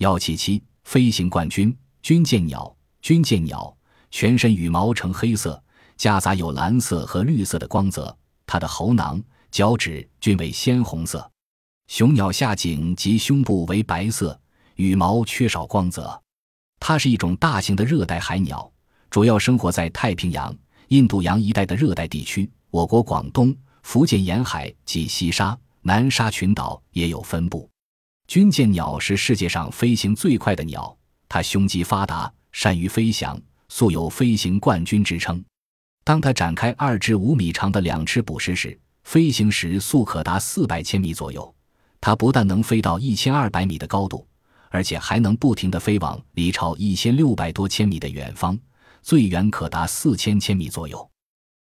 幺七七飞行冠军军舰鸟，军舰鸟全身羽毛呈黑色，夹杂有蓝色和绿色的光泽，它的喉囊、脚趾均为鲜红色。雄鸟下颈及胸部为白色，羽毛缺少光泽。它是一种大型的热带海鸟，主要生活在太平洋、印度洋一带的热带地区。我国广东、福建沿海及西沙、南沙群岛也有分布。军舰鸟是世界上飞行最快的鸟，它胸肌发达，善于飞翔，素有飞行冠军之称。当它展开二至五米长的两翅捕食时，飞行时速可达四百千米左右。它不但能飞到一千二百米的高度，而且还能不停地飞往离超一千六百多千米的远方，最远可达四千千米左右。